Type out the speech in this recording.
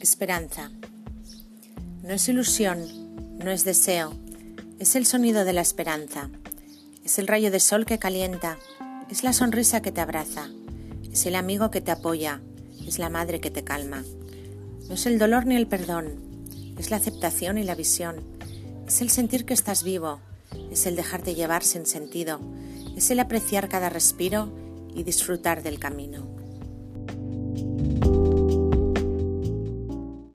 esperanza. No es ilusión, no es deseo, es el sonido de la esperanza. Es el rayo de sol que calienta, es la sonrisa que te abraza, es el amigo que te apoya, es la madre que te calma. No es el dolor ni el perdón, es la aceptación y la visión, es el sentir que estás vivo, es el dejarte llevar sin sentido, es el apreciar cada respiro y disfrutar del camino.